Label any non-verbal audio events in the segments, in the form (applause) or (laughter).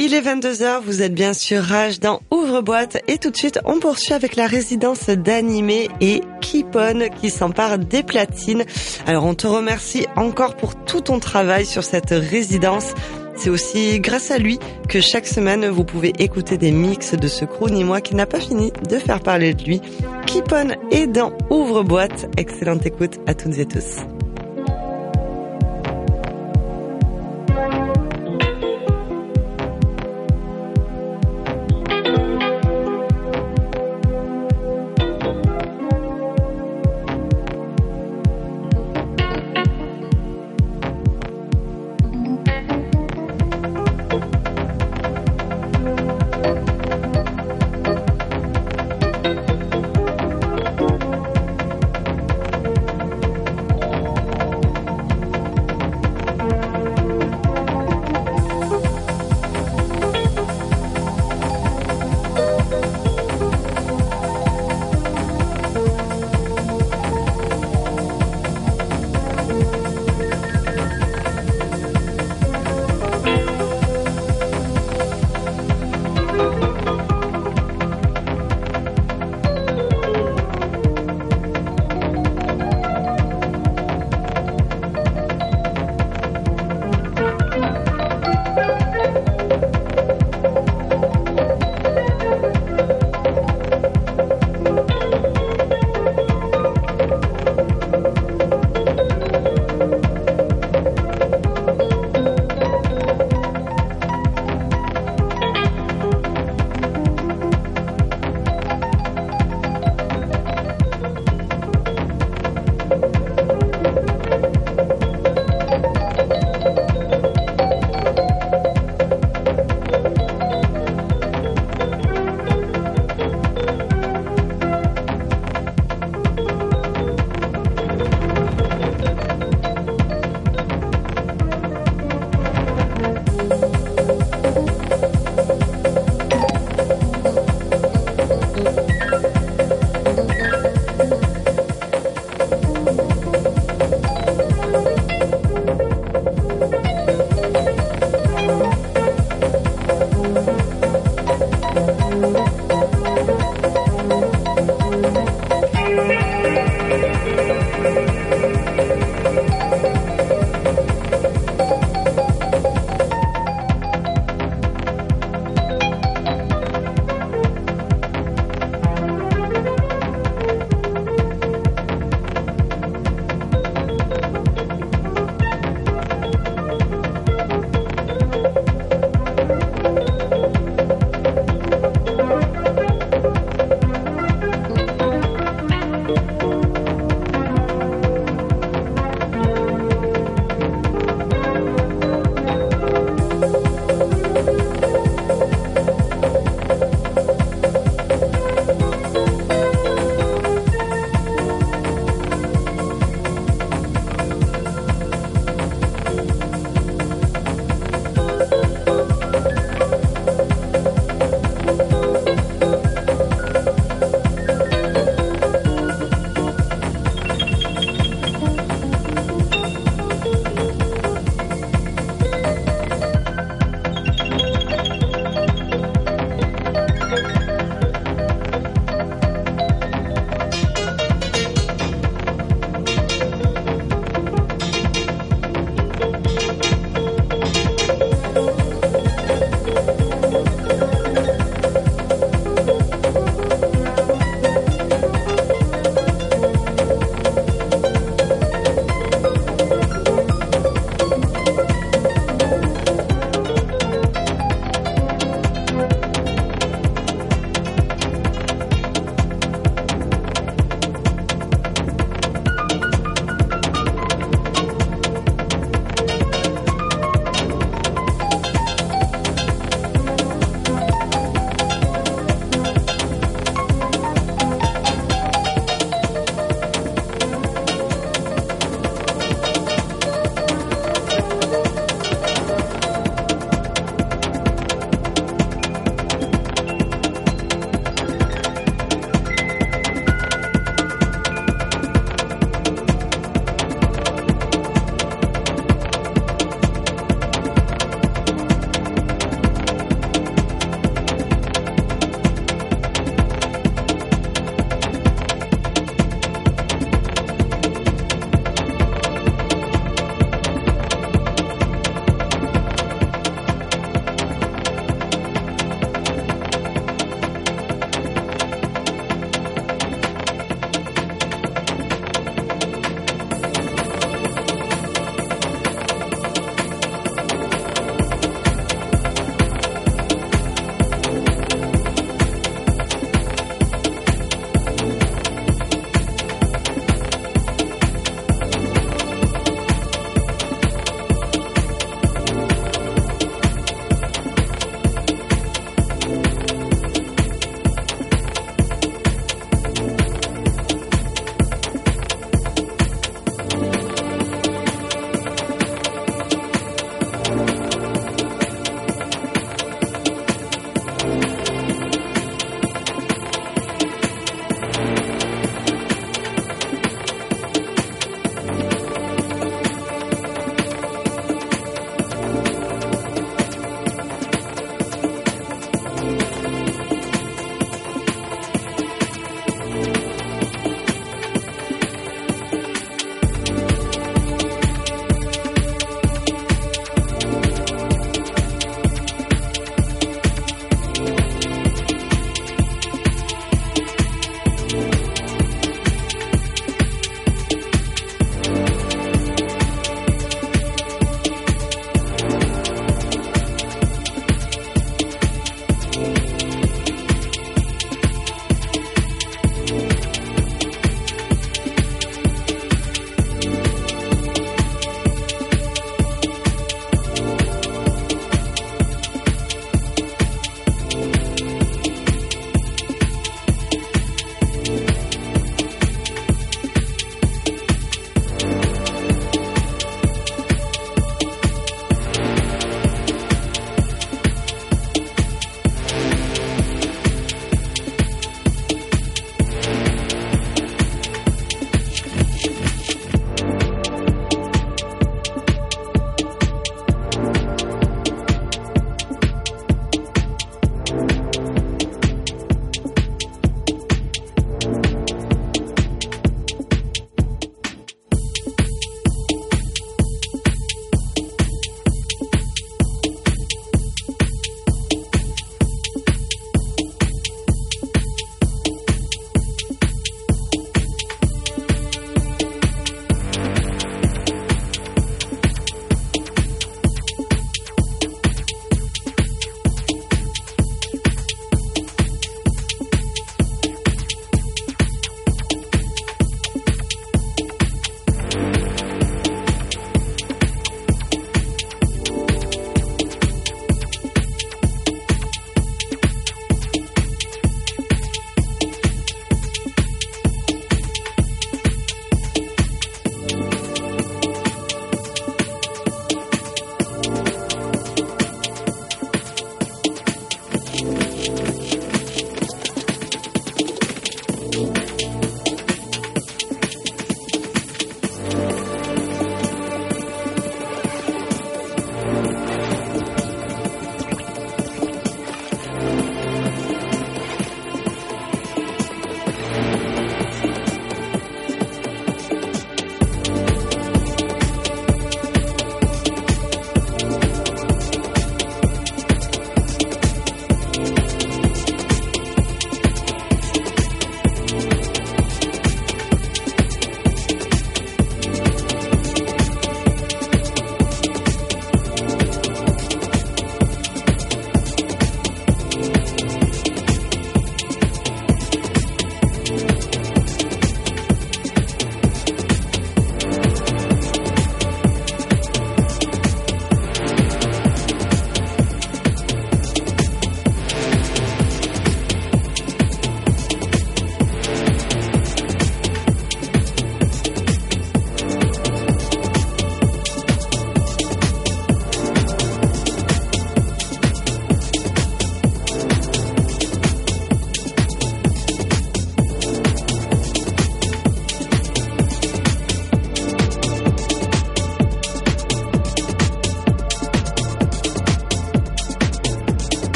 Il est 22h, vous êtes bien sûr Rage dans Ouvre-boîte et tout de suite on poursuit avec la résidence d'animé et Kipon qui s'empare des platines. Alors on te remercie encore pour tout ton travail sur cette résidence. C'est aussi grâce à lui que chaque semaine vous pouvez écouter des mix de ce crew ni moi qui n'a pas fini de faire parler de lui. Kipon est dans Ouvre-boîte. Excellente écoute à toutes et tous.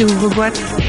Rage. Ouvre-boîte.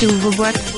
Rage et ouvre-boîte.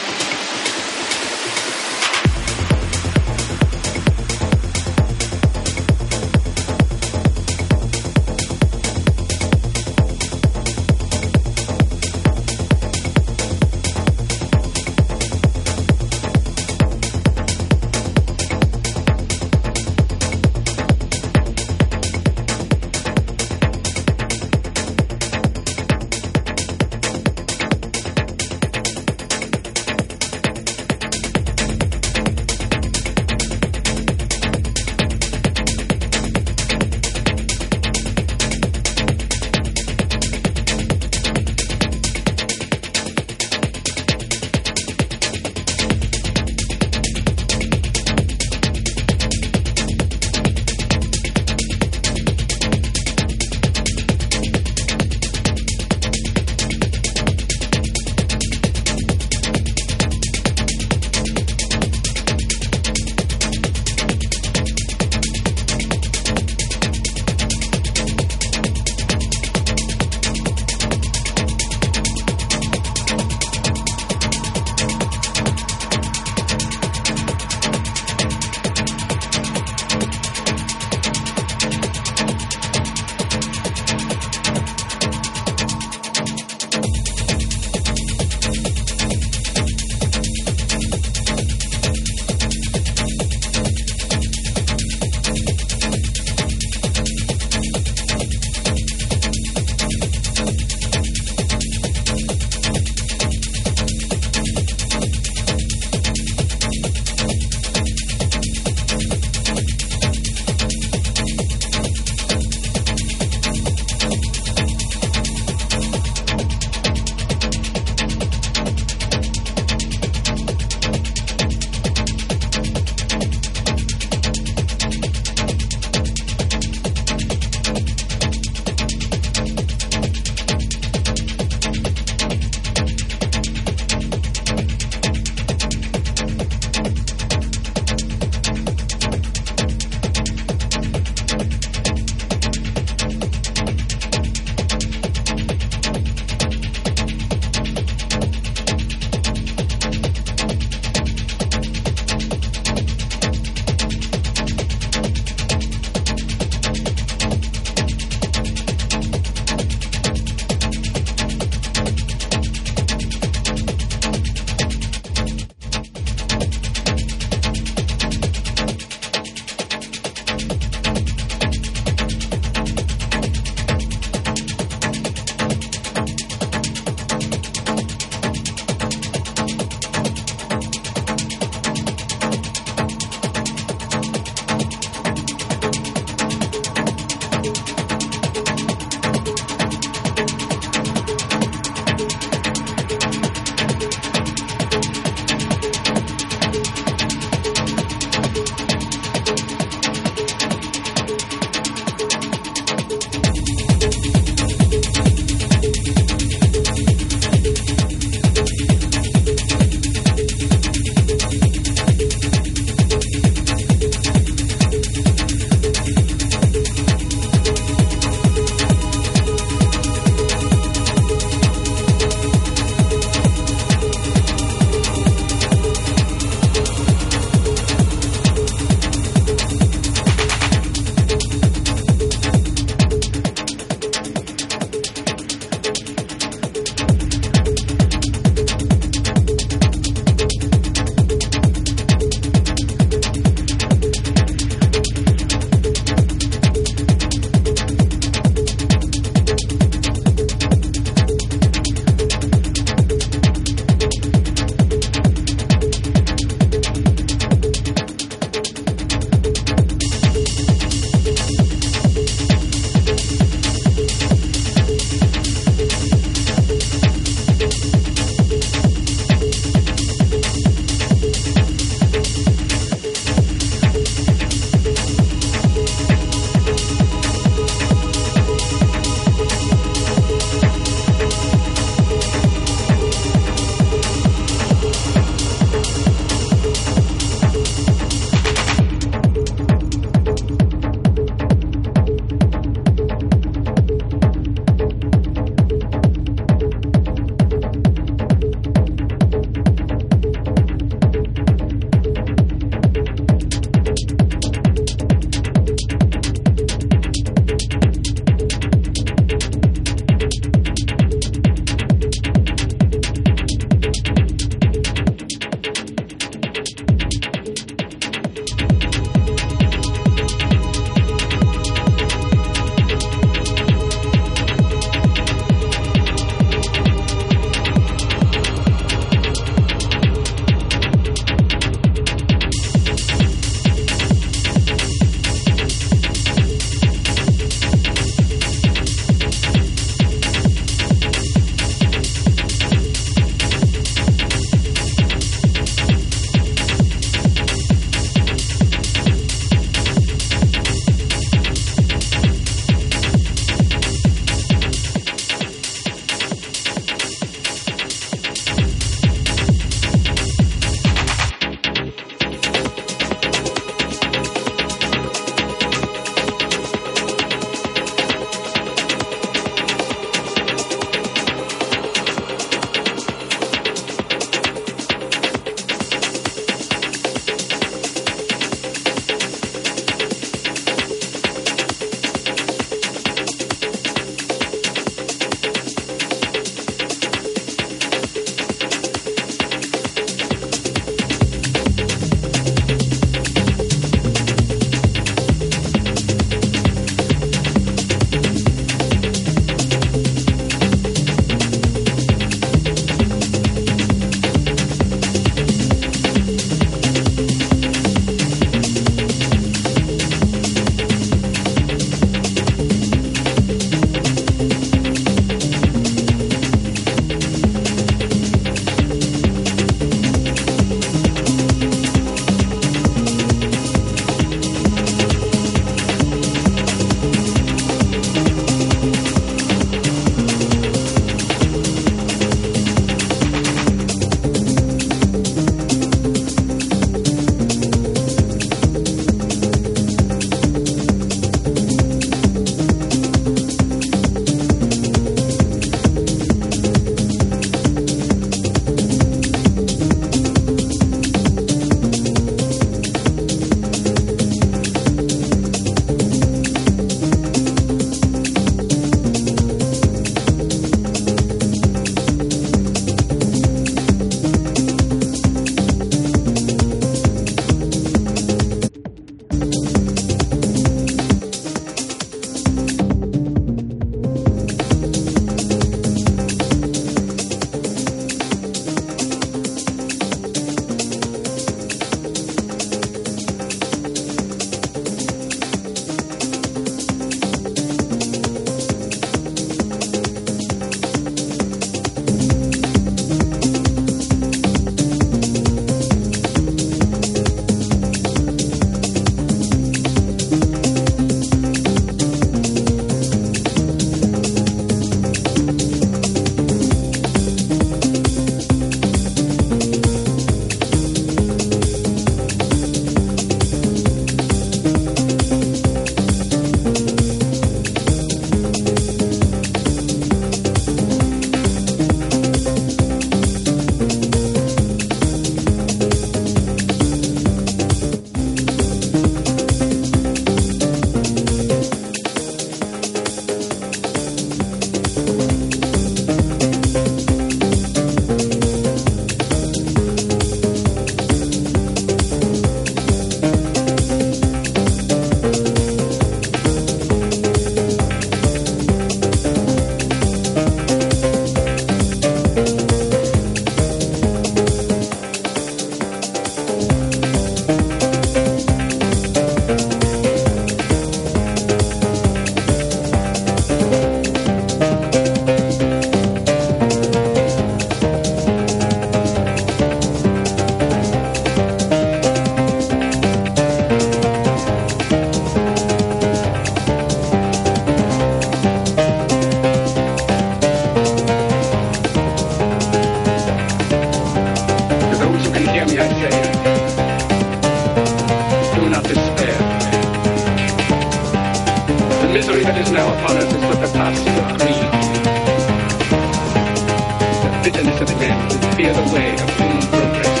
To the men who fear the way of human progress.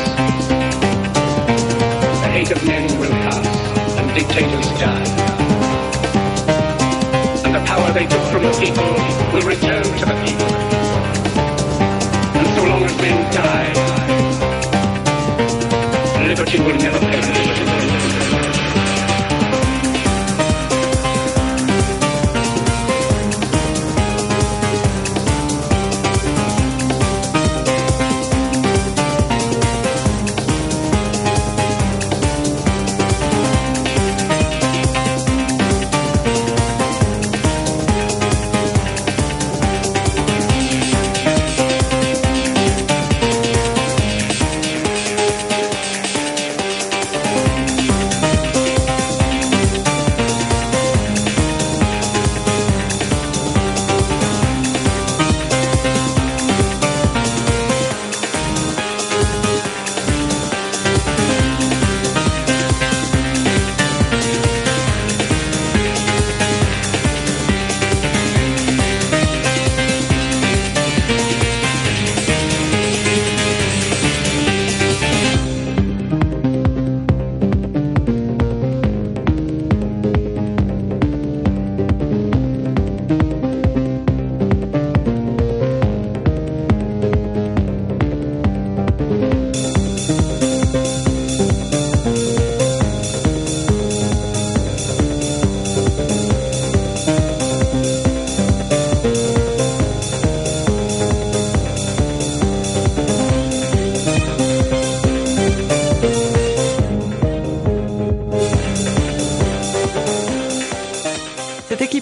The hate of men will pass, and dictators die. And the power they took from the people will return to the people. And so long as men die, liberty will never perish.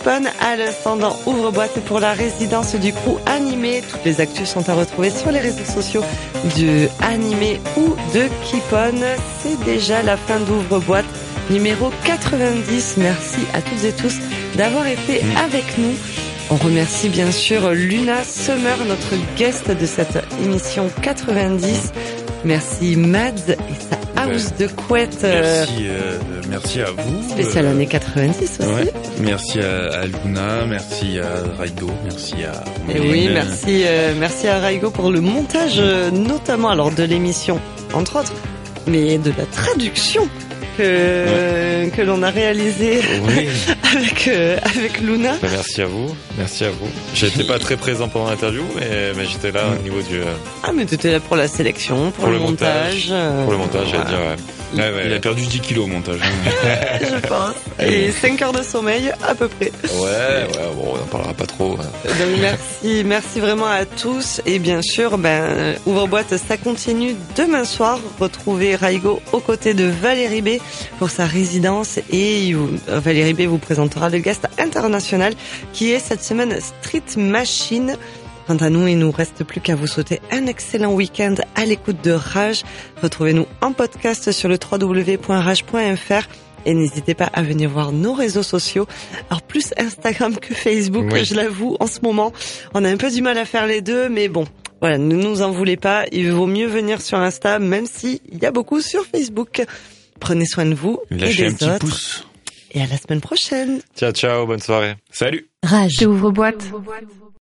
À l'instant Ouvre-boîte pour la résidence du crew animé. Toutes les actus sont à retrouver sur les réseaux sociaux de animé ou de Kipon. C'est déjà la fin d'Ouvre-boîte numéro 90. Merci à toutes et tous d'avoir été avec nous. On remercie bien sûr Luna Summer, notre guest de cette émission 90. Merci Mads et sa house de couette. Merci, euh, merci à vous. Spécial Euh, année 90 aussi. ouais. Merci à, à Luna, merci à Raido, merci à. Et oui, merci, euh, merci à Raigo pour le montage, notamment alors de l'émission, entre autres, mais de la traduction que que l'on a réalisée Oui, (laughs) avec euh, avec Luna. Bah, merci à vous, merci à vous. J'étais pas très présent pendant l'interview, mais, mais j'étais là au niveau du euh, Ah, mais t'étais là pour la sélection, pour, Pour le, montage, euh, pour le montage, j'allais dire. Ouais. Il, Ouais, ouais, il a perdu 10 kilos au montage. (laughs) je pense. Et 5 heures de sommeil à peu près. Ouais, ouais, bon, on en parlera pas trop. hein. Donc merci, merci vraiment à tous et bien sûr, ben ouvre boîte, ça continue demain soir. Retrouvez Raigo aux côtés de Valérie B pour sa résidence et Valérie B vous présentera le guest international qui est cette semaine Street Machine. Quant à nous, il nous reste plus qu'à vous souhaiter un excellent week-end à l'écoute de Rage. Retrouvez-nous en podcast sur le www.rage.fr et n'hésitez pas à venir voir nos réseaux sociaux. Alors plus Instagram que Facebook, Oui. je l'avoue, en ce moment. On a un peu du mal à faire les deux, mais bon. Voilà, ne nous en voulez pas. Il vaut mieux venir sur Insta, même si il y a beaucoup sur Facebook. Prenez soin de vous Lâchez et un des petit autres. pouce. Et à la semaine prochaine. Ciao, ciao, bonne soirée. Salut Rage. Ouvre boîte.